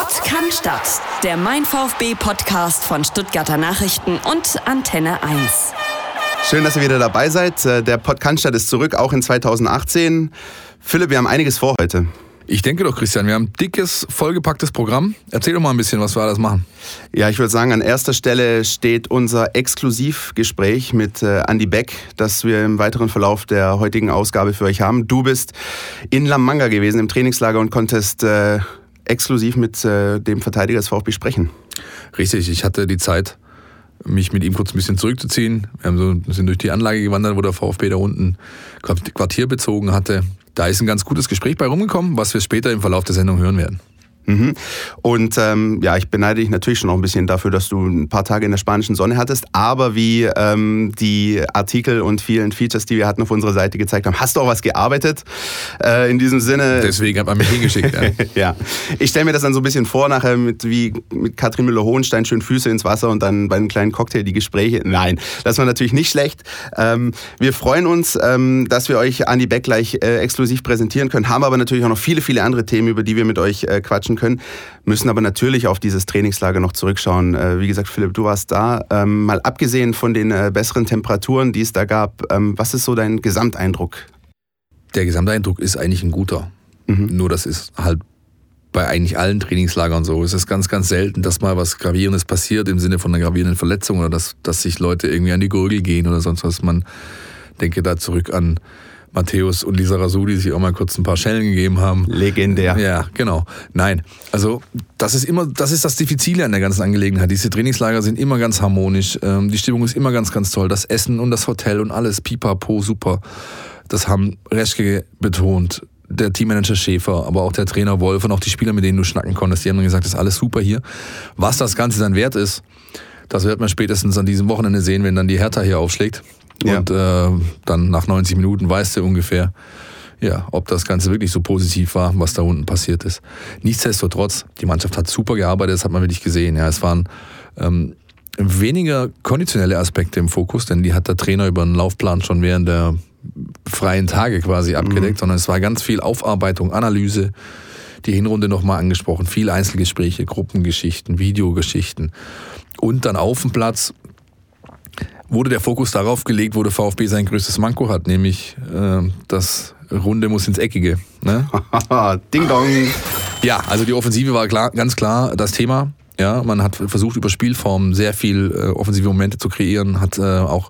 Podcast, der Mein VfB Podcast von Stuttgarter Nachrichten und Antenne 1. Schön, dass ihr wieder dabei seid. Äh, der Podcast ist zurück, auch in 2018. Philipp, wir haben einiges vor heute. Ich denke doch, Christian, wir haben ein dickes, vollgepacktes Programm. Erzähl doch mal ein bisschen, was wir alles machen. Ja, ich würde sagen, an erster Stelle steht unser Exklusivgespräch mit äh, Andy Beck, das wir im weiteren Verlauf der heutigen Ausgabe für euch haben. Du bist in La Manga gewesen im Trainingslager und konntest äh, exklusiv mit äh, dem Verteidiger des VfB sprechen. Richtig, ich hatte die Zeit, mich mit ihm kurz ein bisschen zurückzuziehen. Wir so, sind durch die Anlage gewandert, wo der VfB da unten Quartier bezogen hatte. Da ist ein ganz gutes Gespräch bei rumgekommen, was wir später im Verlauf der Sendung hören werden. Mhm. Und ähm, ja, ich beneide dich natürlich schon noch ein bisschen dafür, dass du ein paar Tage in der spanischen Sonne hattest. Aber wie ähm, die Artikel und vielen Features, die wir hatten auf unserer Seite gezeigt haben, hast du auch was gearbeitet. Äh, in diesem Sinne. Deswegen hat man mich hingeschickt. ja. ja. Ich stelle mir das dann so ein bisschen vor, nachher mit wie mit Katrin Müller-Hohenstein schön Füße ins Wasser und dann bei einem kleinen Cocktail die Gespräche. Nein, das war natürlich nicht schlecht. Ähm, wir freuen uns, ähm, dass wir euch Andi Beck gleich äh, exklusiv präsentieren können, haben aber natürlich auch noch viele, viele andere Themen, über die wir mit euch äh, quatschen können, müssen aber natürlich auf dieses Trainingslager noch zurückschauen. Äh, wie gesagt, Philipp, du warst da. Ähm, mal abgesehen von den äh, besseren Temperaturen, die es da gab, ähm, was ist so dein Gesamteindruck? Der Gesamteindruck ist eigentlich ein guter. Mhm. Nur das ist halt bei eigentlich allen Trainingslagern so. Es ist ganz, ganz selten, dass mal was Gravierendes passiert im Sinne von einer gravierenden Verletzung oder dass, dass sich Leute irgendwie an die Gurgel gehen oder sonst was. Man denke da zurück an Matthäus und Lisa Rasudi sich auch mal kurz ein paar Schellen gegeben haben. Legendär. Ja, genau. Nein, also das ist immer, das ist das Diffizile an der ganzen Angelegenheit. Diese Trainingslager sind immer ganz harmonisch. Ähm, die Stimmung ist immer ganz, ganz toll. Das Essen und das Hotel und alles, pipapo, super. Das haben Reschke betont. Der Teammanager Schäfer, aber auch der Trainer Wolf und auch die Spieler, mit denen du schnacken konntest, die haben gesagt, das ist alles super hier. Was das Ganze dann wert ist, das wird man spätestens an diesem Wochenende sehen, wenn dann die Hertha hier aufschlägt. Ja. Und äh, dann nach 90 Minuten weißt du ungefähr, ja, ob das Ganze wirklich so positiv war, was da unten passiert ist. Nichtsdestotrotz, die Mannschaft hat super gearbeitet, das hat man wirklich gesehen. Ja, es waren ähm, weniger konditionelle Aspekte im Fokus, denn die hat der Trainer über einen Laufplan schon während der freien Tage quasi abgedeckt, mhm. sondern es war ganz viel Aufarbeitung, Analyse, die Hinrunde nochmal angesprochen, viel Einzelgespräche, Gruppengeschichten, Videogeschichten und dann auf dem Platz wurde der Fokus darauf gelegt, wo der VfB sein größtes Manko hat, nämlich äh, das Runde muss ins Eckige. Ne? Ding dong. Ja, also die Offensive war klar, ganz klar das Thema. Ja, man hat versucht über Spielformen sehr viel äh, offensive Momente zu kreieren, hat äh, auch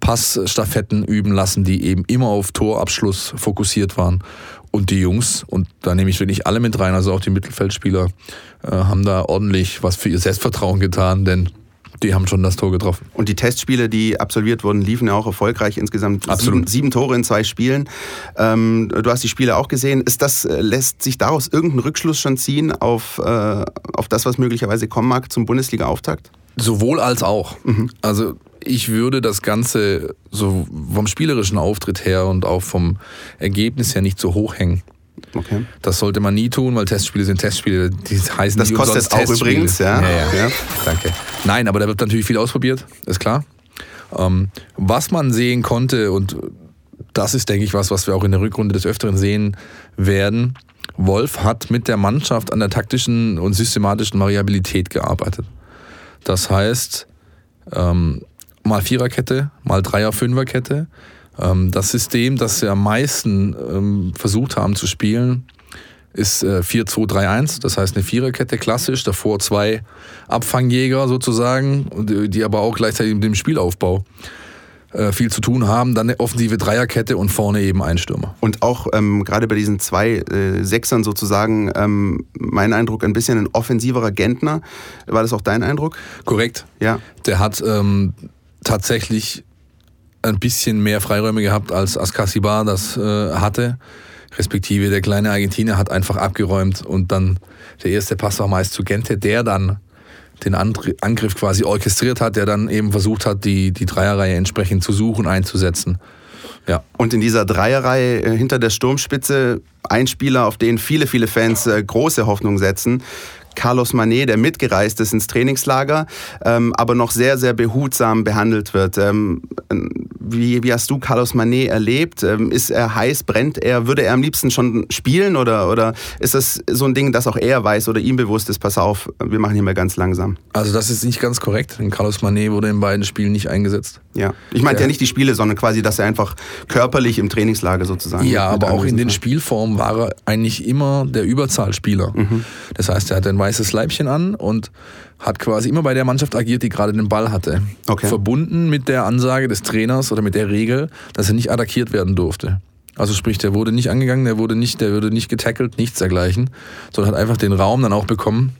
Passstaffetten üben lassen, die eben immer auf Torabschluss fokussiert waren. Und die Jungs, und da nehme ich wirklich alle mit rein, also auch die Mittelfeldspieler, äh, haben da ordentlich was für ihr Selbstvertrauen getan, denn die haben schon das Tor getroffen. Und die Testspiele, die absolviert wurden, liefen ja auch erfolgreich. Insgesamt sieben, sieben, Tore in zwei Spielen. Ähm, du hast die Spiele auch gesehen. Ist das, äh, lässt sich daraus irgendein Rückschluss schon ziehen auf, äh, auf das, was möglicherweise kommen mag zum Bundesliga-Auftakt? Sowohl als auch. Mhm. Also ich würde das Ganze so vom spielerischen Auftritt her und auch vom Ergebnis her nicht so hoch hängen. Okay. Das sollte man nie tun, weil Testspiele sind Testspiele. Die heißen das kostet auch Testspiele. übrigens, ja. Ja, ja. ja. Danke. Nein, aber da wird natürlich viel ausprobiert, ist klar. Ähm, was man sehen konnte, und das ist, denke ich, was, was wir auch in der Rückrunde des Öfteren sehen werden. Wolf hat mit der Mannschaft an der taktischen und systematischen Variabilität gearbeitet. Das heißt, ähm, mal Viererkette, mal Dreier-Fünferkette. Ähm, das System, das wir am meisten ähm, versucht haben zu spielen, ist äh, 4-2-3-1, das heißt eine Viererkette klassisch, davor zwei Abfangjäger sozusagen, die aber auch gleichzeitig mit dem Spielaufbau äh, viel zu tun haben. Dann eine offensive Dreierkette und vorne eben ein Stürmer. Und auch ähm, gerade bei diesen zwei äh, Sechsern sozusagen, ähm, mein Eindruck, ein bisschen ein offensiverer Gentner. War das auch dein Eindruck? Korrekt. Ja. Der hat ähm, tatsächlich ein bisschen mehr Freiräume gehabt als Askasibar das äh, hatte. Respektive der kleine Argentinier hat einfach abgeräumt und dann der erste Pass war meist zu Gente, der dann den Angriff quasi orchestriert hat, der dann eben versucht hat, die, die Dreierreihe entsprechend zu suchen, einzusetzen. Ja. Und in dieser Dreierreihe äh, hinter der Sturmspitze ein Spieler, auf den viele, viele Fans äh, große Hoffnung setzen, Carlos Manet, der mitgereist ist ins Trainingslager, ähm, aber noch sehr, sehr behutsam behandelt wird. Ähm, wie, wie hast du Carlos Manet erlebt? Ähm, ist er heiß, brennt er? Würde er am liebsten schon spielen oder, oder ist das so ein Ding, das auch er weiß oder ihm bewusst ist, pass auf, wir machen hier mal ganz langsam? Also das ist nicht ganz korrekt. Carlos Manet wurde in beiden Spielen nicht eingesetzt. Ja, ich meinte ja nicht die Spiele, sondern quasi, dass er einfach körperlich im Trainingslager sozusagen. Ja, aber auch in den Spielformen war er eigentlich immer der Überzahlspieler. Mhm. Das heißt, er hatte ein weißes Leibchen an und hat quasi immer bei der Mannschaft agiert, die gerade den Ball hatte. Okay. Verbunden mit der Ansage des Trainers oder mit der Regel, dass er nicht attackiert werden durfte. Also sprich, der wurde nicht angegangen, der wurde nicht, der wurde nicht getackelt, nichts dergleichen, sondern hat einfach den Raum dann auch bekommen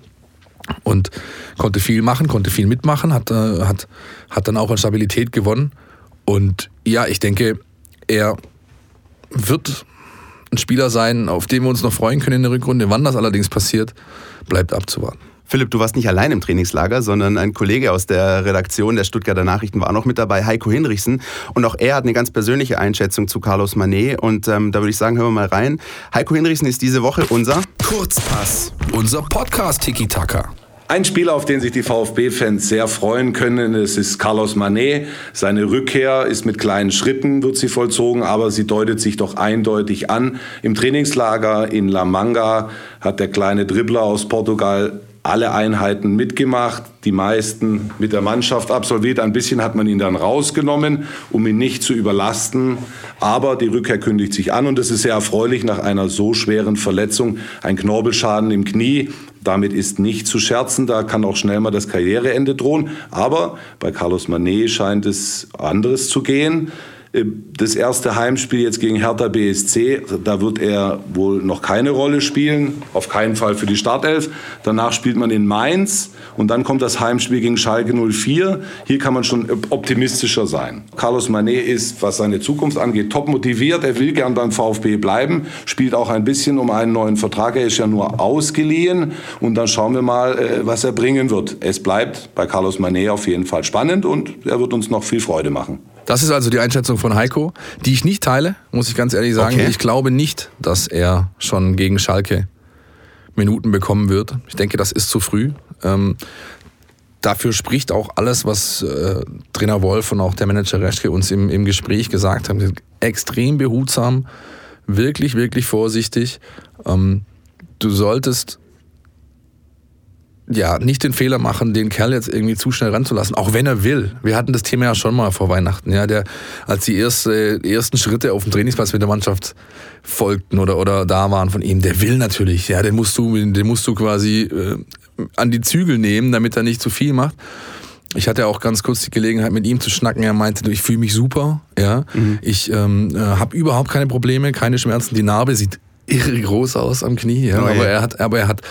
und konnte viel machen, konnte viel mitmachen, hat, äh, hat, hat dann auch an Stabilität gewonnen. Und ja, ich denke, er wird ein Spieler sein, auf den wir uns noch freuen können in der Rückrunde. Wann das allerdings passiert, bleibt abzuwarten. Philipp, du warst nicht allein im Trainingslager, sondern ein Kollege aus der Redaktion der Stuttgarter Nachrichten war auch noch mit dabei, Heiko Hinrichsen. Und auch er hat eine ganz persönliche Einschätzung zu Carlos Manet. Und ähm, da würde ich sagen, hören wir mal rein. Heiko Hinrichsen ist diese Woche unser Kurzpass, unser Podcast Tiki-Taka. Ein Spieler, auf den sich die VfB-Fans sehr freuen können, das ist Carlos Manet. Seine Rückkehr ist mit kleinen Schritten, wird sie vollzogen, aber sie deutet sich doch eindeutig an. Im Trainingslager in La Manga hat der kleine Dribbler aus Portugal alle Einheiten mitgemacht, die meisten mit der Mannschaft absolviert. Ein bisschen hat man ihn dann rausgenommen, um ihn nicht zu überlasten. Aber die Rückkehr kündigt sich an und es ist sehr erfreulich nach einer so schweren Verletzung. Ein Knorpelschaden im Knie. Damit ist nicht zu scherzen, da kann auch schnell mal das Karriereende drohen. Aber bei Carlos Manet scheint es anderes zu gehen. Äh, das erste Heimspiel jetzt gegen Hertha BSC, da wird er wohl noch keine Rolle spielen, auf keinen Fall für die Startelf. Danach spielt man in Mainz und dann kommt das Heimspiel gegen Schalke 04. Hier kann man schon optimistischer sein. Carlos Manet ist, was seine Zukunft angeht, top motiviert. Er will gern beim VfB bleiben, spielt auch ein bisschen um einen neuen Vertrag. Er ist ja nur ausgeliehen und dann schauen wir mal, äh, was er bringen wird. Es bleibt bei Carlos Manet auf jeden Fall spannend und er wird uns noch viel Freude machen. Das ist also die Einschätzung von Heiko, die ich nicht teile, muss ich ganz ehrlich sagen. Okay. Ich glaube nicht, dass er schon gegen Schalke Minuten bekommen wird. Ich denke, das ist zu früh. Ähm, dafür spricht auch alles, was äh, Trainer Wolf und auch der Manager Reschke uns im, im Gespräch gesagt haben. Extrem behutsam, wirklich, wirklich vorsichtig. Ähm, du solltest ja, nicht den Fehler machen, den Kerl jetzt irgendwie zu schnell ranzulassen, auch wenn er will. Wir hatten das Thema ja schon mal vor Weihnachten, ja, der, als die erste, ersten Schritte auf dem Trainingsplatz mit der Mannschaft folgten oder, oder da waren von ihm, der will natürlich, ja, den musst du, den musst du quasi äh, an die Zügel nehmen, damit er nicht zu viel macht. Ich hatte auch ganz kurz die Gelegenheit, mit ihm zu schnacken. Er meinte, ich fühle mich super, ja, mhm. ich ähm, äh, habe überhaupt keine Probleme, keine Schmerzen. Die Narbe sieht irre groß aus am Knie, ja, oh, aber er hat, aber er hat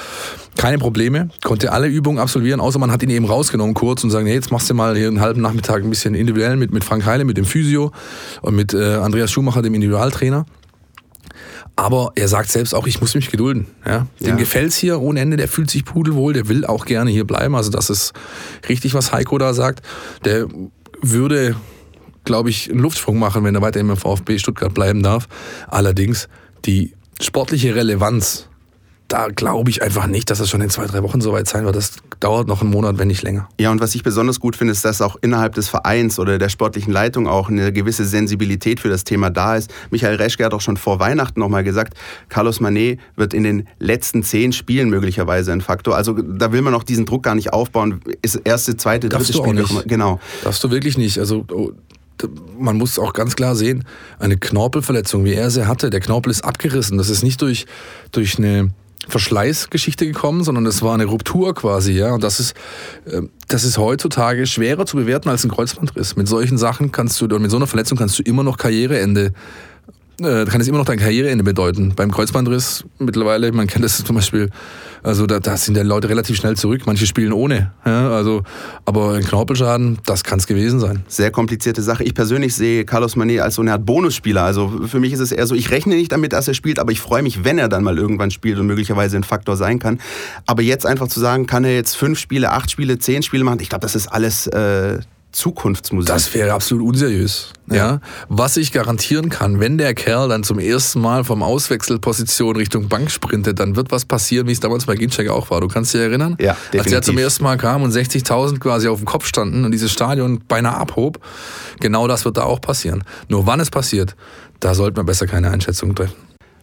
keine Probleme, konnte alle Übungen absolvieren, außer man hat ihn eben rausgenommen kurz und sagen, hey, jetzt machst du mal hier einen halben Nachmittag ein bisschen individuell mit, mit Frank Heile, mit dem Physio und mit äh, Andreas Schumacher, dem Individualtrainer. Aber er sagt selbst auch, ich muss mich gedulden. Ja? Dem ja. gefällt's hier ohne Ende, der fühlt sich pudelwohl, der will auch gerne hier bleiben. Also das ist richtig, was Heiko da sagt. Der würde, glaube ich, einen Luftsprung machen, wenn er weiterhin im VfB Stuttgart bleiben darf. Allerdings, die sportliche Relevanz, da glaube ich einfach nicht, dass es schon in zwei, drei Wochen soweit sein wird. Das dauert noch einen Monat, wenn nicht länger. Ja, und was ich besonders gut finde, ist, dass auch innerhalb des Vereins oder der sportlichen Leitung auch eine gewisse Sensibilität für das Thema da ist. Michael Reschke hat auch schon vor Weihnachten nochmal gesagt, Carlos Manet wird in den letzten zehn Spielen möglicherweise ein Faktor. Also da will man auch diesen Druck gar nicht aufbauen. Ist erste, zweite, dritte Spiel. Nicht. Genau. Darfst du wirklich nicht. Also oh, man muss auch ganz klar sehen, eine Knorpelverletzung, wie er sie hatte, der Knorpel ist abgerissen. Das ist nicht durch, durch eine Verschleißgeschichte gekommen, sondern es war eine Ruptur quasi, ja. Und das ist, äh, das ist heutzutage schwerer zu bewerten als ein Kreuzbandriss. Mit solchen Sachen kannst du, oder mit so einer Verletzung kannst du immer noch Karriereende äh, kann es immer noch dein Karriereende bedeuten. Beim Kreuzbandriss mittlerweile, man kennt das zum Beispiel, also da, da sind ja Leute relativ schnell zurück. Manche spielen ohne. Ja, also, aber ein Knorpelschaden, das kann es gewesen sein. Sehr komplizierte Sache. Ich persönlich sehe Carlos Manet als so eine Art Bonusspieler. Also für mich ist es eher so, ich rechne nicht damit, dass er spielt, aber ich freue mich, wenn er dann mal irgendwann spielt und möglicherweise ein Faktor sein kann. Aber jetzt einfach zu sagen, kann er jetzt fünf Spiele, acht Spiele, zehn Spiele machen, ich glaube, das ist alles äh, Zukunftsmusik. Das wäre absolut unseriös. Ja. ja. Was ich garantieren kann, wenn der Kerl dann zum ersten Mal vom Auswechselposition Richtung Bank sprintet, dann wird was passieren, wie es damals bei Ginczek auch war. Du kannst dich erinnern? Ja, definitiv. Als er zum ersten Mal kam und 60.000 quasi auf dem Kopf standen und dieses Stadion beinahe abhob, genau das wird da auch passieren. Nur wann es passiert, da sollte man besser keine Einschätzung treffen.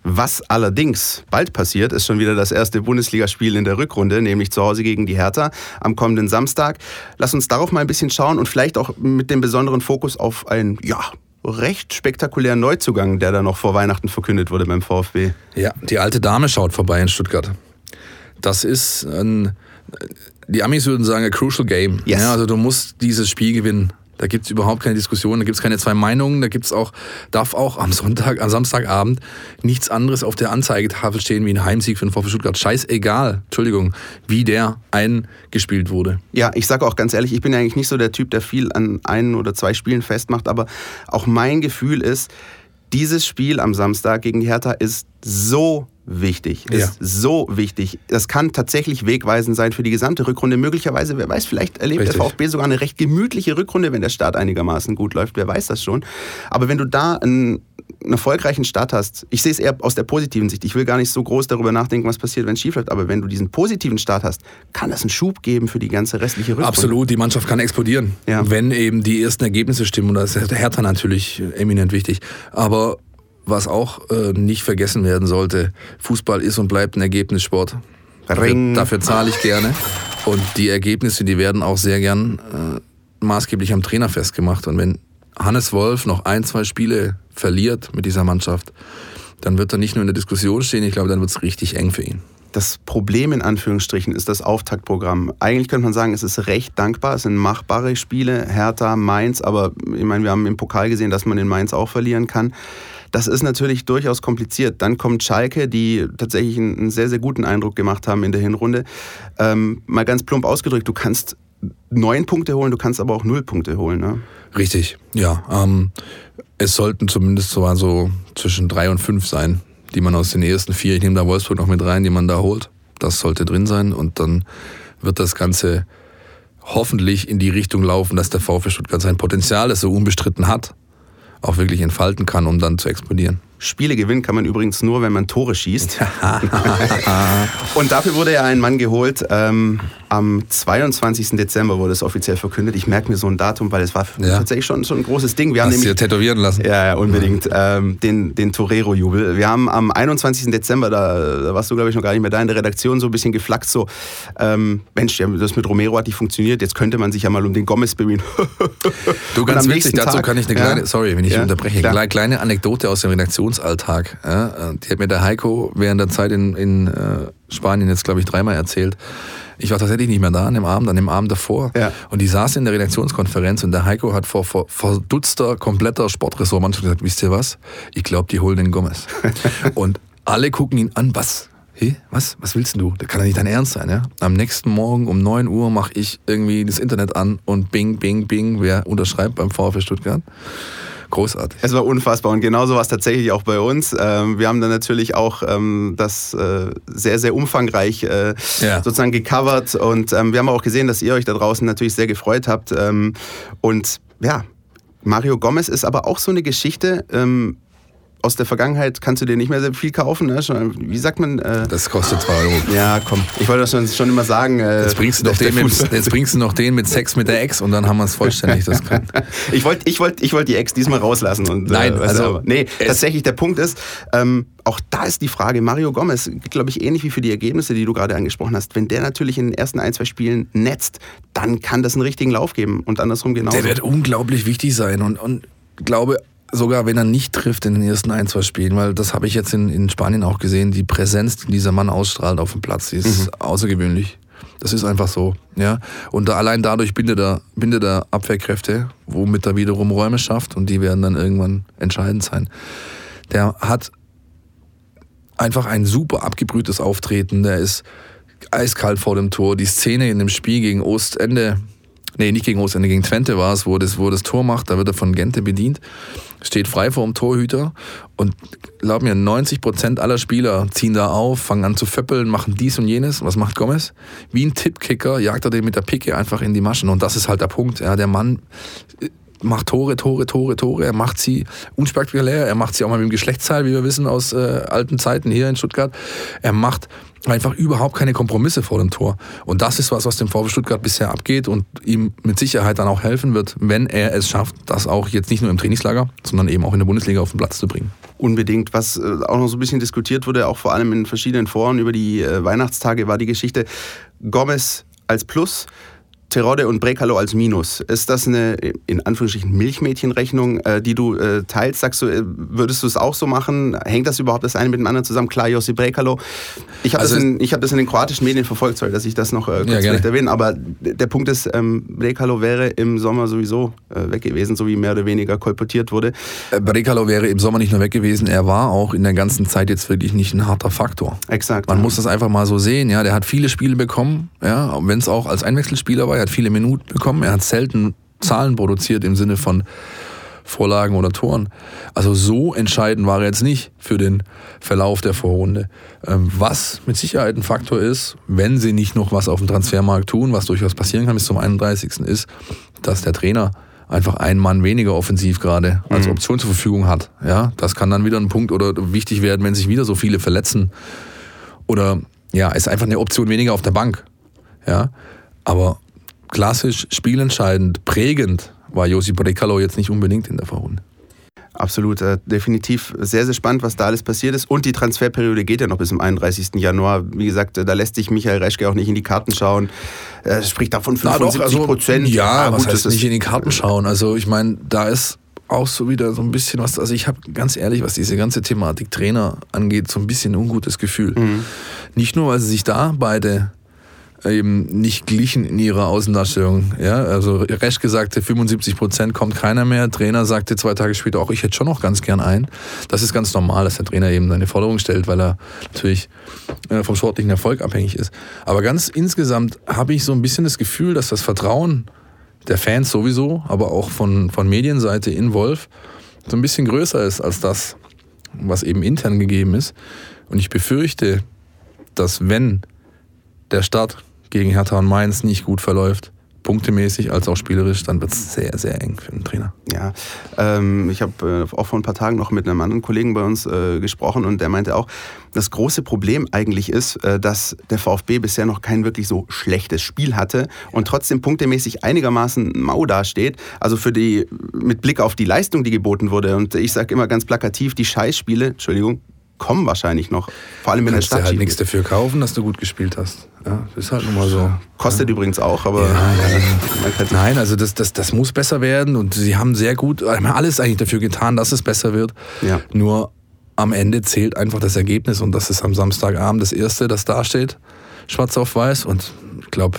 Was allerdings bald passiert, ist schon wieder das erste Bundesligaspiel in der Rückrunde, nämlich zu Hause gegen die Hertha am kommenden Samstag. Lass uns darauf mal ein bisschen schauen und vielleicht auch mit dem besonderen Fokus auf einen, ja, recht spektakulären Neuzugang, der da noch vor Weihnachten verkündet wurde beim VfB. Ja, die alte Dame schaut vorbei in Stuttgart. Das ist ein, die Amis würden sagen, a crucial game. Yes. Ja, also du musst dieses Spiel gewinnen. Da gibt es überhaupt keine Diskussion, da gibt es keine zwei Meinungen, da gibt's auch, darf auch am Sonntag, am Samstagabend nichts anderes auf der Anzeigetafel stehen wie ein Heimsieg für den VfB Stuttgart. Scheißegal, Entschuldigung, wie der eingespielt wurde. Ja, ich sage auch ganz ehrlich, ich bin eigentlich nicht so der Typ, der viel an ein oder zwei Spielen festmacht, aber auch mein Gefühl ist, dieses Spiel am Samstag gegen die Hertha ist so wichtig, ist ja. so wichtig. Das kann tatsächlich wegweisend sein für die gesamte Rückrunde. Möglicherweise, wer weiß, vielleicht erlebt Richtig. der VfB sogar eine recht gemütliche Rückrunde, wenn der Start einigermaßen gut läuft. Wer weiß das schon. Aber wenn du da einen, einen erfolgreichen Start hast, ich sehe es eher aus der positiven Sicht. Ich will gar nicht so groß darüber nachdenken, was passiert, wenn es schief läuft. Aber wenn du diesen positiven Start hast, kann das einen Schub geben für die ganze restliche Rückrunde. Absolut, die Mannschaft kann explodieren, ja. wenn eben die ersten Ergebnisse stimmen. Und das ist der Hertha natürlich eminent wichtig. Aber was auch äh, nicht vergessen werden sollte, Fußball ist und bleibt ein Ergebnissport. Dafür, dafür zahle ich gerne. Und die Ergebnisse, die werden auch sehr gern äh, maßgeblich am Trainer festgemacht. Und wenn Hannes Wolf noch ein, zwei Spiele verliert mit dieser Mannschaft, dann wird er nicht nur in der Diskussion stehen, ich glaube, dann wird es richtig eng für ihn. Das Problem in Anführungsstrichen ist das Auftaktprogramm. Eigentlich könnte man sagen, es ist recht dankbar, es sind machbare Spiele, Hertha, Mainz, aber ich meine, wir haben im Pokal gesehen, dass man in Mainz auch verlieren kann. Das ist natürlich durchaus kompliziert. Dann kommt Schalke, die tatsächlich einen sehr, sehr guten Eindruck gemacht haben in der Hinrunde. Ähm, mal ganz plump ausgedrückt, du kannst neun Punkte holen, du kannst aber auch null Punkte holen. Ne? Richtig, ja. Ähm, es sollten zumindest so, so zwischen drei und fünf sein, die man aus den ersten vier, ich nehme da Wolfsburg noch mit rein, die man da holt. Das sollte drin sein und dann wird das Ganze hoffentlich in die Richtung laufen, dass der VfB Stuttgart sein Potenzial, das er unbestritten hat, auch wirklich entfalten kann, um dann zu explodieren. Spiele gewinnen kann man übrigens nur, wenn man Tore schießt. und dafür wurde ja ein Mann geholt. Ähm, am 22. Dezember wurde es offiziell verkündet. Ich merke mir so ein Datum, weil es war ja. tatsächlich schon, schon ein großes Ding. Wir Hast haben nämlich, tätowieren lassen. Ja, ja unbedingt. Mhm. Ähm, den den Torero-Jubel. Wir haben am 21. Dezember, da, da warst du, glaube ich, noch gar nicht mehr da, in der Redaktion so ein bisschen geflaxt. So, ähm, Mensch, das mit Romero hat nicht funktioniert. Jetzt könnte man sich ja mal um den Gomez bemühen. du, ganz wichtig, dazu Tag, kann ich eine kleine, ja, sorry, wenn ich ja, unterbreche, eine kleine Anekdote aus dem Redaktions Missionsalltag. Ja, die hat mir der Heiko während der Zeit in, in äh, Spanien jetzt, glaube ich, dreimal erzählt. Ich war tatsächlich nicht mehr da an dem Abend, an dem Abend davor. Ja. Und die saß in der Redaktionskonferenz und der Heiko hat vor, vor, vor dutzter kompletter Sportressortmannschaft gesagt, wisst ihr was? Ich glaube, die holen den Gomez. und alle gucken ihn an, was? Hey, was? Was willst du? Das kann ja nicht dein Ernst sein, ja? Am nächsten Morgen um 9 Uhr mache ich irgendwie das Internet an und bing, bing, bing, wer unterschreibt beim VfB Stuttgart? Großartig. Es war unfassbar und genauso war es tatsächlich auch bei uns. Ähm, wir haben dann natürlich auch ähm, das äh, sehr, sehr umfangreich äh, ja. sozusagen gecovert und ähm, wir haben auch gesehen, dass ihr euch da draußen natürlich sehr gefreut habt. Und ja, Mario Gomez ist aber auch so eine Geschichte aus der Vergangenheit kannst du dir nicht mehr sehr viel kaufen. Ne? Wie sagt man? Äh, das kostet 2 Euro. Ja, komm. Ich wollte das schon, schon immer sagen. Äh, jetzt, bringst du noch den mit, jetzt bringst du noch den mit Sex mit der Ex und dann haben wir es vollständig. Das kann. ich wollte ich wollt, ich wollt die Ex diesmal rauslassen. Und, äh, Nein, äh, also. Nee, tatsächlich, der Punkt ist, ähm, auch da ist die Frage, Mario Gomez, glaube ich, ähnlich wie für die Ergebnisse, die du gerade angesprochen hast, wenn der natürlich in den ersten ein, zwei Spielen netzt, dann kann das einen richtigen Lauf geben und andersrum genauso. Der wird unglaublich wichtig sein und, und glaube sogar wenn er nicht trifft in den ersten ein, zwei Spielen, weil das habe ich jetzt in, in Spanien auch gesehen, die Präsenz, die dieser Mann ausstrahlt auf dem Platz, die ist mhm. außergewöhnlich. Das ist einfach so, ja. Und da, allein dadurch bindet er, bindet er Abwehrkräfte, womit er wiederum Räume schafft und die werden dann irgendwann entscheidend sein. Der hat einfach ein super abgebrühtes Auftreten, der ist eiskalt vor dem Tor. Die Szene in dem Spiel gegen Ostende nee, nicht gegen Ostende, gegen Twente war es, wo das, wo das Tor macht, da wird er von Gente bedient, steht frei vor dem Torhüter und glaub mir, 90 Prozent aller Spieler ziehen da auf, fangen an zu föppeln, machen dies und jenes. Was macht Gomez? Wie ein Tippkicker jagt er den mit der Picke einfach in die Maschen und das ist halt der Punkt. Ja, der Mann macht Tore, Tore, Tore, Tore. Er macht sie unspektakulär. Er macht sie auch mal mit dem Geschlechtsteil, wie wir wissen aus äh, alten Zeiten hier in Stuttgart. Er macht einfach überhaupt keine Kompromisse vor dem Tor. Und das ist was, was dem VfB Stuttgart bisher abgeht und ihm mit Sicherheit dann auch helfen wird, wenn er es schafft, das auch jetzt nicht nur im Trainingslager, sondern eben auch in der Bundesliga auf den Platz zu bringen. Unbedingt. Was äh, auch noch so ein bisschen diskutiert wurde, auch vor allem in verschiedenen Foren über die äh, Weihnachtstage, war die Geschichte Gomez als Plus, Terodde und Brekalo als Minus. Ist das eine, in Anführungsstrichen, Milchmädchenrechnung, äh, die du äh, teilst? Sagst du, äh, würdest du es auch so machen? Hängt das überhaupt das eine mit dem anderen zusammen? Klar, Josip Brekalo. Ich habe also das, in, hab das in den kroatischen Medien verfolgt, sorry, dass ich das noch kurz ja, erwähne. Aber der Punkt ist, ähm, Brekalo wäre im Sommer sowieso weg gewesen, so wie mehr oder weniger kolportiert wurde. Brekalo wäre im Sommer nicht nur weg gewesen, er war auch in der ganzen Zeit jetzt wirklich nicht ein harter Faktor. Exakt. Man ja. muss das einfach mal so sehen, ja. Der hat viele Spiele bekommen, ja, wenn es auch als Einwechselspieler war er hat viele Minuten bekommen, er hat selten Zahlen produziert im Sinne von Vorlagen oder Toren. Also so entscheidend war er jetzt nicht für den Verlauf der Vorrunde. Ähm, was mit Sicherheit ein Faktor ist, wenn sie nicht noch was auf dem Transfermarkt tun, was durchaus passieren kann bis zum 31. ist, dass der Trainer einfach einen Mann weniger offensiv gerade als mhm. Option zur Verfügung hat. Ja, das kann dann wieder ein Punkt oder wichtig werden, wenn sich wieder so viele verletzen. Oder ja, ist einfach eine Option weniger auf der Bank. Ja, aber klassisch spielentscheidend, prägend war Josi Brekalo jetzt nicht unbedingt in der Vorrunde. Absolut, äh, definitiv sehr, sehr spannend, was da alles passiert ist. Und die Transferperiode geht ja noch bis zum 31. Januar. Wie gesagt, äh, da lässt sich Michael Reschke auch nicht in die Karten schauen. Er spricht davon 75 also, Prozent. Ja, ja gut, was heißt nicht in die Karten schauen? Also ich meine, da ist auch so wieder so ein bisschen was, also ich habe ganz ehrlich, was diese ganze Thematik Trainer angeht, so ein bisschen ein ungutes Gefühl. Mhm. Nicht nur, weil sie sich da beide eben nicht glichen in ihrer Außendarstellung. Ja, also Reschke sagte, 75 Prozent kommt keiner mehr. Trainer sagte zwei Tage später auch, ich hätte schon noch ganz gern einen. Das ist ganz normal, dass der Trainer eben seine Forderung stellt, weil er natürlich äh, vom sportlichen Erfolg abhängig ist. Aber ganz insgesamt habe ich so ein bisschen das Gefühl, dass das Vertrauen der Fans sowieso, aber auch von, von Medienseite in Wolf so ein bisschen größer ist als das, was eben intern gegeben ist. Und ich befürchte, dass wenn der Start gegen Hertha und Mainz nicht gut verläuft, punktemäßig als auch spielerisch, dann wird es sehr, sehr eng für den Trainer. Ja, ähm, ich habe äh, auch vor ein paar Tagen noch mit einem anderen Kollegen bei uns äh, gesprochen und der meinte auch, das große Problem eigentlich ist, äh, dass der VfB bisher noch kein wirklich so schlechtes Spiel hatte und trotzdem punktemäßig einigermaßen mau dasteht. Also für die, mit Blick auf die Leistung, die geboten wurde. Und ich sage immer ganz plakativ, die Scheißspiele, Entschuldigung, kommen wahrscheinlich noch. Vor allem in der Stadt. Du halt nichts dafür kaufen, dass du gut gespielt hast. Ja, ist halt nun mal so. Kostet ja. übrigens auch, aber. Ja, ja. Nein, also das, das, das muss besser werden und sie haben sehr gut, haben alles eigentlich dafür getan, dass es besser wird. Ja. Nur am Ende zählt einfach das Ergebnis und das ist am Samstagabend das erste, das dasteht, schwarz auf weiß. Und ich glaube,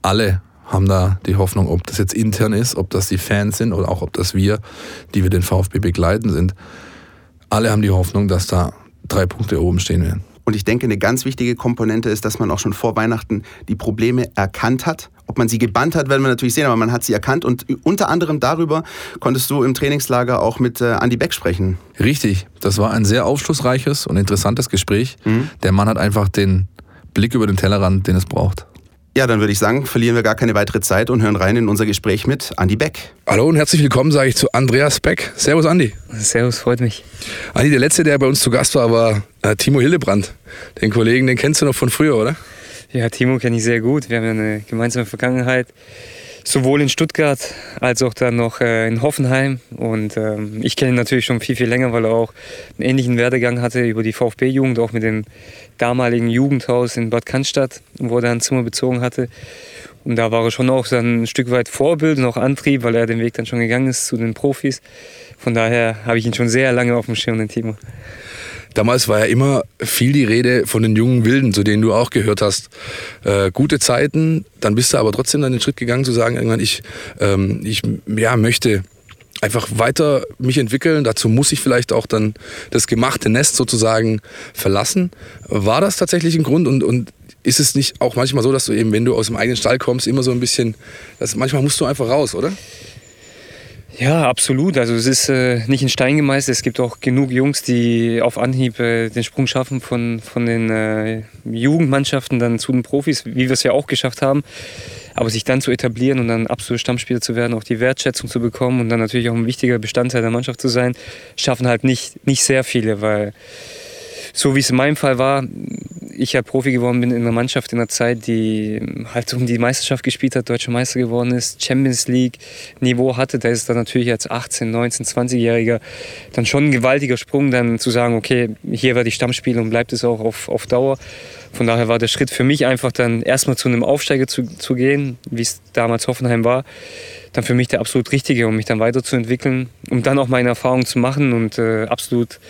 alle haben da die Hoffnung, ob das jetzt intern ist, ob das die Fans sind oder auch ob das wir, die wir den VfB begleiten, sind. Alle haben die Hoffnung, dass da drei Punkte oben stehen werden. Und ich denke, eine ganz wichtige Komponente ist, dass man auch schon vor Weihnachten die Probleme erkannt hat. Ob man sie gebannt hat, werden wir natürlich sehen, aber man hat sie erkannt. Und unter anderem darüber konntest du im Trainingslager auch mit äh, Andy Beck sprechen. Richtig, das war ein sehr aufschlussreiches und interessantes Gespräch. Mhm. Der Mann hat einfach den Blick über den Tellerrand, den es braucht. Ja, dann würde ich sagen, verlieren wir gar keine weitere Zeit und hören rein in unser Gespräch mit Andi Beck. Hallo und herzlich willkommen, sage ich zu Andreas Beck. Servus, Andi. Servus, freut mich. Andi, der letzte, der bei uns zu Gast war, war äh, Timo Hildebrand. Den Kollegen, den kennst du noch von früher, oder? Ja, Timo kenne ich sehr gut. Wir haben eine gemeinsame Vergangenheit sowohl in Stuttgart als auch dann noch äh, in Hoffenheim. Und ähm, ich kenne ihn natürlich schon viel, viel länger, weil er auch einen ähnlichen Werdegang hatte über die VfB-Jugend, auch mit dem damaligen Jugendhaus in Bad Cannstatt, wo er ein Zimmer bezogen hatte. Und da war er schon auch ein Stück weit Vorbild und auch Antrieb, weil er den Weg dann schon gegangen ist zu den Profis. Von daher habe ich ihn schon sehr lange auf dem Schirm, den Timo. Damals war ja immer viel die Rede von den jungen Wilden, zu denen du auch gehört hast. Äh, gute Zeiten, dann bist du aber trotzdem dann den Schritt gegangen zu sagen, irgendwann, ich, ähm, ich ja, möchte einfach weiter mich entwickeln. Dazu muss ich vielleicht auch dann das gemachte Nest sozusagen verlassen. War das tatsächlich ein Grund? Und, und ist es nicht auch manchmal so, dass du eben, wenn du aus dem eigenen Stall kommst, immer so ein bisschen, dass manchmal musst du einfach raus, oder? Ja, absolut. Also es ist äh, nicht in Stein gemeißelt. Es gibt auch genug Jungs, die auf Anhieb äh, den Sprung schaffen von, von den äh, Jugendmannschaften dann zu den Profis, wie wir es ja auch geschafft haben. Aber sich dann zu etablieren und dann absolut Stammspieler zu werden, auch die Wertschätzung zu bekommen und dann natürlich auch ein wichtiger Bestandteil der Mannschaft zu sein, schaffen halt nicht, nicht sehr viele, weil so wie es in meinem Fall war, ich ja Profi geworden bin in einer Mannschaft in einer Zeit, die halt um die Meisterschaft gespielt hat, deutscher Meister geworden ist, Champions League Niveau hatte, da ist es dann natürlich als 18, 19, 20-Jähriger dann schon ein gewaltiger Sprung, dann zu sagen, okay, hier werde ich Stammspieler und bleibt es auch auf, auf Dauer. Von daher war der Schritt für mich einfach dann erstmal zu einem Aufsteiger zu, zu gehen, wie es damals Hoffenheim war, dann für mich der absolut richtige, um mich dann weiterzuentwickeln, um dann auch meine Erfahrungen zu machen und äh, absolut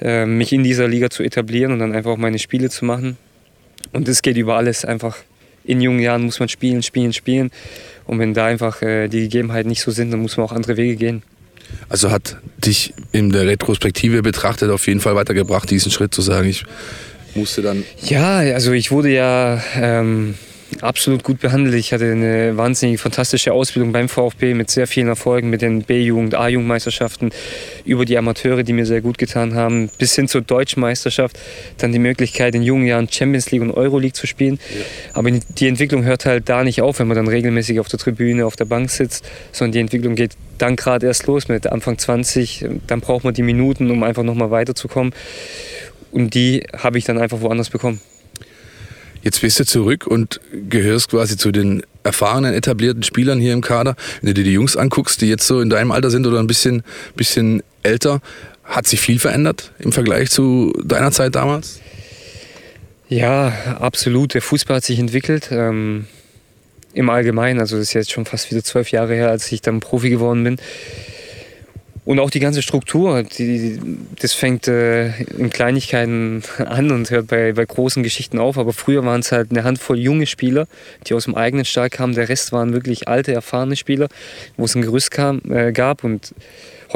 äh, mich in dieser Liga zu etablieren und dann einfach auch meine Spiele zu machen. Und das geht über alles. Einfach in jungen Jahren muss man spielen, spielen, spielen. Und wenn da einfach äh, die Gegebenheiten nicht so sind, dann muss man auch andere Wege gehen. Also hat dich in der Retrospektive betrachtet auf jeden Fall weitergebracht, diesen Schritt zu sagen, ich musste dann. Ja, also ich wurde ja ähm, absolut gut behandelt. Ich hatte eine wahnsinnig fantastische Ausbildung beim VfB mit sehr vielen Erfolgen, mit den B-Jugend, A-Jugendmeisterschaften, über die Amateure, die mir sehr gut getan haben, bis hin zur Deutschmeisterschaft. Dann die Möglichkeit, in jungen Jahren Champions League und Euroleague zu spielen. Ja. Aber die Entwicklung hört halt da nicht auf, wenn man dann regelmäßig auf der Tribüne, auf der Bank sitzt, sondern die Entwicklung geht dann gerade erst los mit Anfang 20. Dann braucht man die Minuten, um einfach nochmal weiterzukommen. Und die habe ich dann einfach woanders bekommen. Jetzt bist du zurück und gehörst quasi zu den erfahrenen, etablierten Spielern hier im Kader. Wenn du dir die Jungs anguckst, die jetzt so in deinem Alter sind oder ein bisschen, bisschen älter, hat sich viel verändert im Vergleich zu deiner Zeit damals? Ja, absolut. Der Fußball hat sich entwickelt. Ähm, Im Allgemeinen. Also das ist jetzt schon fast wieder zwölf Jahre her, als ich dann Profi geworden bin. Und auch die ganze Struktur, die, das fängt äh, in Kleinigkeiten an und hört bei, bei großen Geschichten auf. Aber früher waren es halt eine Handvoll junge Spieler, die aus dem eigenen Stall kamen. Der Rest waren wirklich alte, erfahrene Spieler, wo es ein Gerüst kam, äh, gab. Und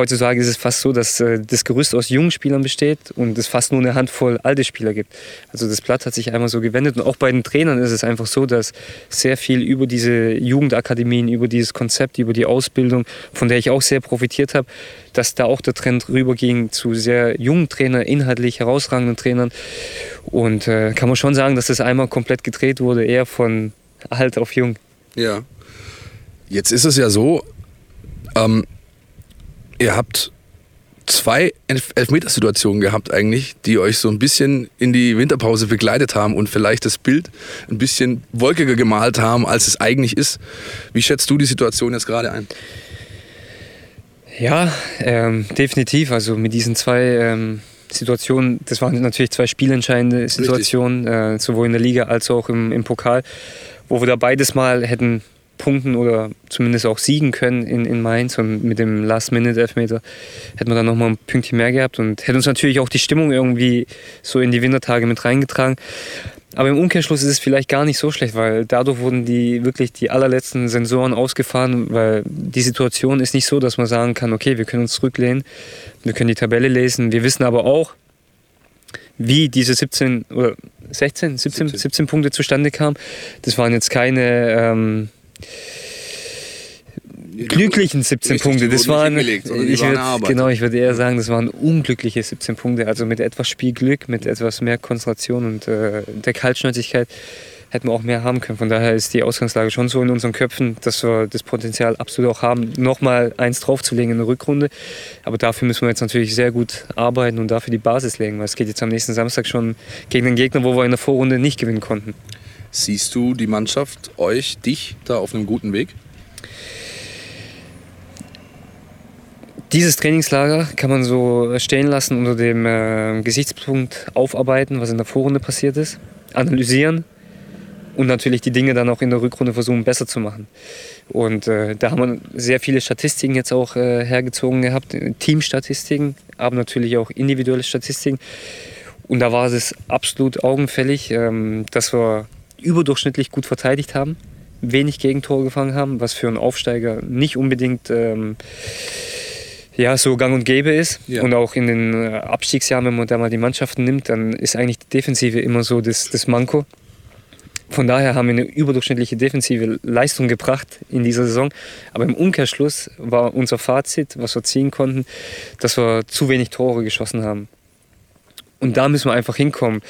Heutzutage ist es fast so, dass äh, das Gerüst aus jungen Spielern besteht und es fast nur eine Handvoll alte Spieler gibt. Also das Blatt hat sich einmal so gewendet und auch bei den Trainern ist es einfach so, dass sehr viel über diese Jugendakademien, über dieses Konzept, über die Ausbildung, von der ich auch sehr profitiert habe, dass da auch der Trend rüberging zu sehr jungen Trainern, inhaltlich herausragenden Trainern. Und äh, kann man schon sagen, dass das einmal komplett gedreht wurde, eher von alt auf jung. Ja. Jetzt ist es ja so, ähm, ihr habt zwei Elfmetersituationen gehabt eigentlich, die euch so ein bisschen in die Winterpause begleitet haben und vielleicht das Bild ein bisschen wolkiger gemalt haben, als es eigentlich ist. Wie schätzt du die Situation jetzt gerade ein? Ja, ähm, definitiv. Also mit diesen zwei ähm, Situationen, das waren natürlich zwei spielentscheidende Situationen, äh, sowohl in der Liga als auch im, im Pokal, wo wir da beides mal hätten punkten oder zumindest auch siegen können in, in Mainz. Und mit dem Last-Minute-Elfmeter hätten wir dann nochmal ein Pünktchen mehr gehabt und hätte uns natürlich auch die Stimmung irgendwie so in die Wintertage mit reingetragen. Aber im Umkehrschluss ist es vielleicht gar nicht so schlecht, weil dadurch wurden die wirklich die allerletzten Sensoren ausgefahren, weil die Situation ist nicht so, dass man sagen kann, okay, wir können uns zurücklehnen, wir können die Tabelle lesen, wir wissen aber auch, wie diese 17 oder 16, 17, 17. 17 Punkte zustande kamen. Das waren jetzt keine ähm, glücklichen 17 Richtig, Punkte. Das waren, ich würd, genau, ich würde eher sagen, das waren unglückliche 17 Punkte. Also mit etwas Spielglück, mit etwas mehr Konzentration und äh, der Kaltschnäuzigkeit hätten wir auch mehr haben können. Von daher ist die Ausgangslage schon so in unseren Köpfen, dass wir das Potenzial absolut auch haben, nochmal eins draufzulegen in der Rückrunde. Aber dafür müssen wir jetzt natürlich sehr gut arbeiten und dafür die Basis legen, weil es geht jetzt am nächsten Samstag schon gegen den Gegner, wo wir in der Vorrunde nicht gewinnen konnten. Siehst du die Mannschaft, euch, dich da auf einem guten Weg? Dieses Trainingslager kann man so stehen lassen unter dem äh, Gesichtspunkt aufarbeiten, was in der Vorrunde passiert ist, analysieren und natürlich die Dinge dann auch in der Rückrunde versuchen besser zu machen. Und äh, da haben wir sehr viele Statistiken jetzt auch äh, hergezogen gehabt, Teamstatistiken, aber natürlich auch individuelle Statistiken. Und da war es absolut augenfällig, ähm, dass wir überdurchschnittlich gut verteidigt haben, wenig Gegentore gefangen haben, was für einen Aufsteiger nicht unbedingt ähm, ja, so gang und gäbe ist. Ja. Und auch in den äh, Abstiegsjahren, wenn man da mal die Mannschaften nimmt, dann ist eigentlich die Defensive immer so das, das Manko. von daher haben wir eine überdurchschnittliche defensive Leistung gebracht in dieser Saison. Aber im Umkehrschluss war unser Fazit, was wir ziehen konnten, dass wir zu wenig Tore geschossen haben. Und da müssen wir einfach hinkommen.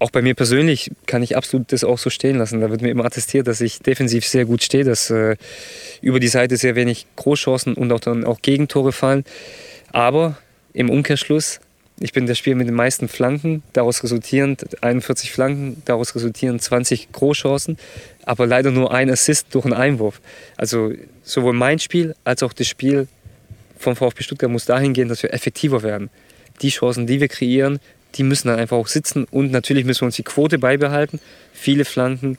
Auch bei mir persönlich kann ich absolut das auch so stehen lassen. Da wird mir immer attestiert, dass ich defensiv sehr gut stehe, dass äh, über die Seite sehr wenig Großchancen und auch dann auch Gegentore fallen. Aber im Umkehrschluss ich bin der Spieler mit den meisten Flanken, daraus resultierend 41 Flanken, daraus resultieren 20 Großchancen, aber leider nur ein Assist durch einen Einwurf. Also sowohl mein Spiel als auch das Spiel vom VfB Stuttgart muss dahin gehen, dass wir effektiver werden. Die Chancen, die wir kreieren, die müssen dann einfach auch sitzen und natürlich müssen wir uns die Quote beibehalten. Viele Flanken,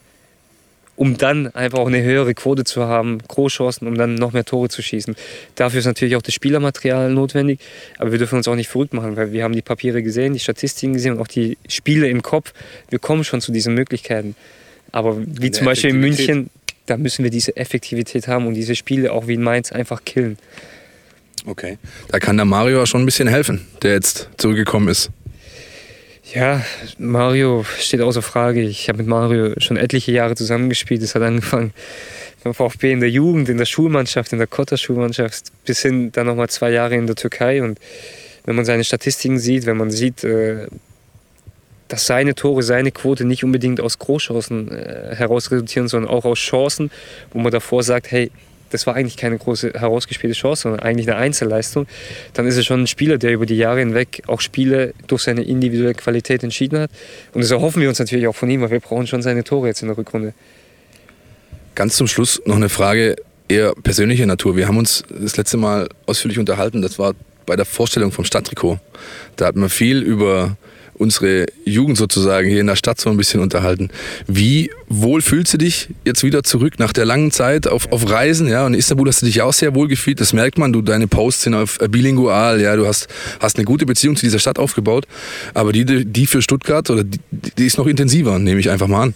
um dann einfach auch eine höhere Quote zu haben, Großchancen, um dann noch mehr Tore zu schießen. Dafür ist natürlich auch das Spielermaterial notwendig, aber wir dürfen uns auch nicht verrückt machen, weil wir haben die Papiere gesehen, die Statistiken gesehen und auch die Spiele im Kopf. Wir kommen schon zu diesen Möglichkeiten. Aber wie zum Beispiel in München, da müssen wir diese Effektivität haben und diese Spiele auch wie in Mainz einfach killen. Okay. Da kann der Mario schon ein bisschen helfen, der jetzt zurückgekommen ist. Ja, Mario steht außer Frage. Ich habe mit Mario schon etliche Jahre zusammengespielt. Es hat angefangen beim VfB in der Jugend, in der Schulmannschaft, in der Kotter-Schulmannschaft, bis hin dann nochmal zwei Jahre in der Türkei. Und wenn man seine Statistiken sieht, wenn man sieht, äh, dass seine Tore, seine Quote nicht unbedingt aus Großchancen äh, heraus resultieren, sondern auch aus Chancen, wo man davor sagt, hey, das war eigentlich keine große herausgespielte Chance, sondern eigentlich eine Einzelleistung, dann ist er schon ein Spieler, der über die Jahre hinweg auch Spiele durch seine individuelle Qualität entschieden hat. Und das erhoffen wir uns natürlich auch von ihm, weil wir brauchen schon seine Tore jetzt in der Rückrunde. Ganz zum Schluss noch eine Frage eher persönlicher Natur. Wir haben uns das letzte Mal ausführlich unterhalten. Das war bei der Vorstellung vom Stadttrikot. Da hat man viel über unsere Jugend sozusagen hier in der Stadt so ein bisschen unterhalten. Wie wohl fühlst du dich jetzt wieder zurück nach der langen Zeit auf, auf Reisen? Ja, und in Istanbul hast du dich auch sehr wohl gefühlt. Das merkt man. Du, deine Posts sind auf äh, bilingual. Ja, du hast, hast eine gute Beziehung zu dieser Stadt aufgebaut. Aber die, die für Stuttgart, oder die, die ist noch intensiver, nehme ich einfach mal an.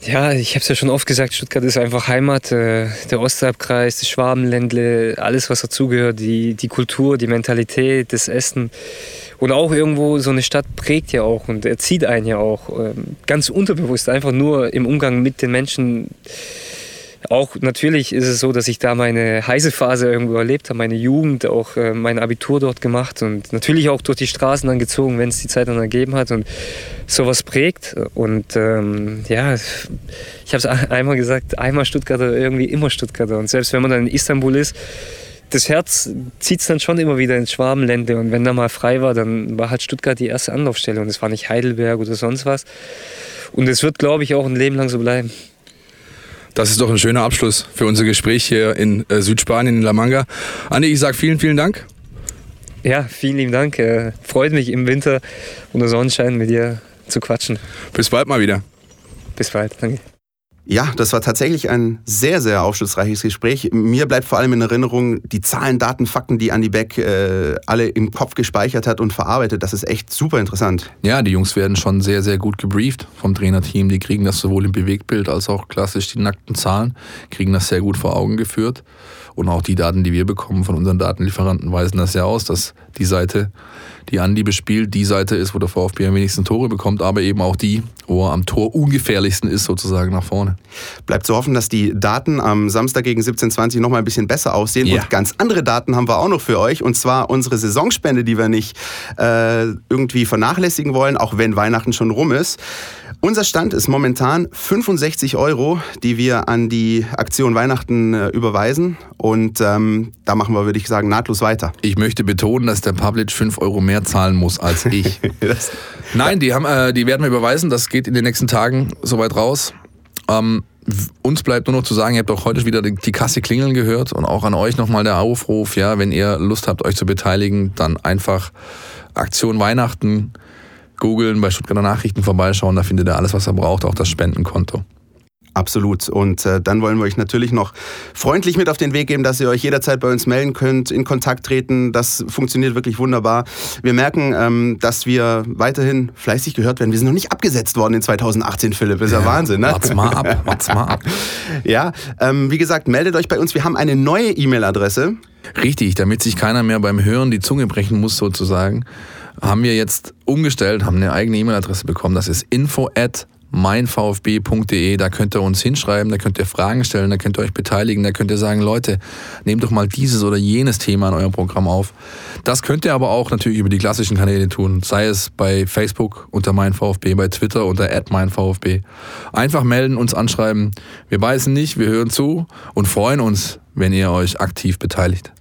Ja, ich habe es ja schon oft gesagt, Stuttgart ist einfach Heimat, äh, der Ostalbkreis, das Schwabenländle, alles was dazugehört, die, die Kultur, die Mentalität, das Essen. Und auch irgendwo so eine Stadt prägt ja auch und erzieht einen ja auch ähm, ganz unterbewusst, einfach nur im Umgang mit den Menschen. Auch natürlich ist es so, dass ich da meine heiße Phase irgendwo erlebt habe, meine Jugend, auch äh, mein Abitur dort gemacht und natürlich auch durch die Straßen dann gezogen, wenn es die Zeit dann ergeben hat und sowas prägt. Und ähm, ja, ich habe es einmal gesagt, einmal Stuttgarter, irgendwie immer Stuttgarter. Und selbst wenn man dann in Istanbul ist, das Herz zieht es dann schon immer wieder ins Schwabenlände. Und wenn da mal frei war, dann war halt Stuttgart die erste Anlaufstelle. Und es war nicht Heidelberg oder sonst was. Und es wird, glaube ich, auch ein Leben lang so bleiben. Das ist doch ein schöner Abschluss für unser Gespräch hier in äh, Südspanien, in La Manga. Andi, ich sage vielen, vielen Dank. Ja, vielen lieben Dank. Äh, freut mich im Winter unter Sonnenschein mit dir zu quatschen. Bis bald mal wieder. Bis bald, danke. Ja, das war tatsächlich ein sehr, sehr aufschlussreiches Gespräch. Mir bleibt vor allem in Erinnerung die Zahlen, Daten, Fakten, die Andy Beck äh, alle im Kopf gespeichert hat und verarbeitet. Das ist echt super interessant. Ja, die Jungs werden schon sehr, sehr gut gebrieft vom Trainerteam. Die kriegen das sowohl im Bewegtbild als auch klassisch die nackten Zahlen, kriegen das sehr gut vor Augen geführt. Und auch die Daten, die wir bekommen von unseren Datenlieferanten, weisen das ja aus, dass die Seite die Andi bespielt, die Seite ist, wo der VfB am wenigsten Tore bekommt, aber eben auch die, wo er am Tor ungefährlichsten ist, sozusagen nach vorne. Bleibt zu hoffen, dass die Daten am Samstag gegen 17.20 noch mal ein bisschen besser aussehen. Ja. Und ganz andere Daten haben wir auch noch für euch. Und zwar unsere Saisonspende, die wir nicht äh, irgendwie vernachlässigen wollen, auch wenn Weihnachten schon rum ist. Unser Stand ist momentan 65 Euro, die wir an die Aktion Weihnachten äh, überweisen. Und ähm, da machen wir, würde ich sagen, nahtlos weiter. Ich möchte betonen, dass der Public 5 Euro mehr zahlen muss als ich. Nein, die, haben, äh, die werden wir überweisen. Das geht in den nächsten Tagen soweit raus. Ähm, uns bleibt nur noch zu sagen, ihr habt auch heute wieder die Kasse klingeln gehört und auch an euch nochmal der Aufruf, ja, wenn ihr Lust habt, euch zu beteiligen, dann einfach Aktion Weihnachten googeln, bei Stuttgarter Nachrichten vorbeischauen, da findet ihr alles, was er braucht, auch das Spendenkonto. Absolut. Und äh, dann wollen wir euch natürlich noch freundlich mit auf den Weg geben, dass ihr euch jederzeit bei uns melden könnt, in Kontakt treten. Das funktioniert wirklich wunderbar. Wir merken, ähm, dass wir weiterhin fleißig gehört werden. Wir sind noch nicht abgesetzt worden in 2018, Philipp. Das ist ja, ja Wahnsinn, ne? Wart's mal ab, wart's mal ab. ja, ähm, wie gesagt, meldet euch bei uns. Wir haben eine neue E-Mail-Adresse. Richtig, damit sich keiner mehr beim Hören die Zunge brechen muss, sozusagen haben wir jetzt umgestellt, haben eine eigene E-Mail-Adresse bekommen. Das ist info at meinvfb.de. Da könnt ihr uns hinschreiben, da könnt ihr Fragen stellen, da könnt ihr euch beteiligen, da könnt ihr sagen, Leute, nehmt doch mal dieses oder jenes Thema in eurem Programm auf. Das könnt ihr aber auch natürlich über die klassischen Kanäle tun, sei es bei Facebook unter meinvfb, bei Twitter unter meinvfb. Einfach melden, uns anschreiben. Wir beißen nicht, wir hören zu und freuen uns, wenn ihr euch aktiv beteiligt.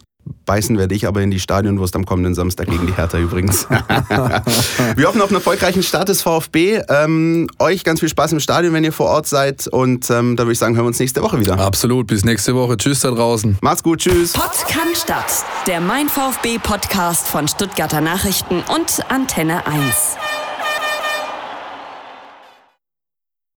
Beißen werde ich aber in die Stadionwurst am kommenden Samstag gegen die Hertha übrigens. wir hoffen auf einen erfolgreichen Start des VfB. Ähm, euch ganz viel Spaß im Stadion, wenn ihr vor Ort seid. Und ähm, da würde ich sagen, hören wir uns nächste Woche wieder. Absolut, bis nächste Woche. Tschüss da draußen. Macht's gut, tschüss. Podcast statt. Der Mein VfB Podcast von Stuttgarter Nachrichten und Antenne 1.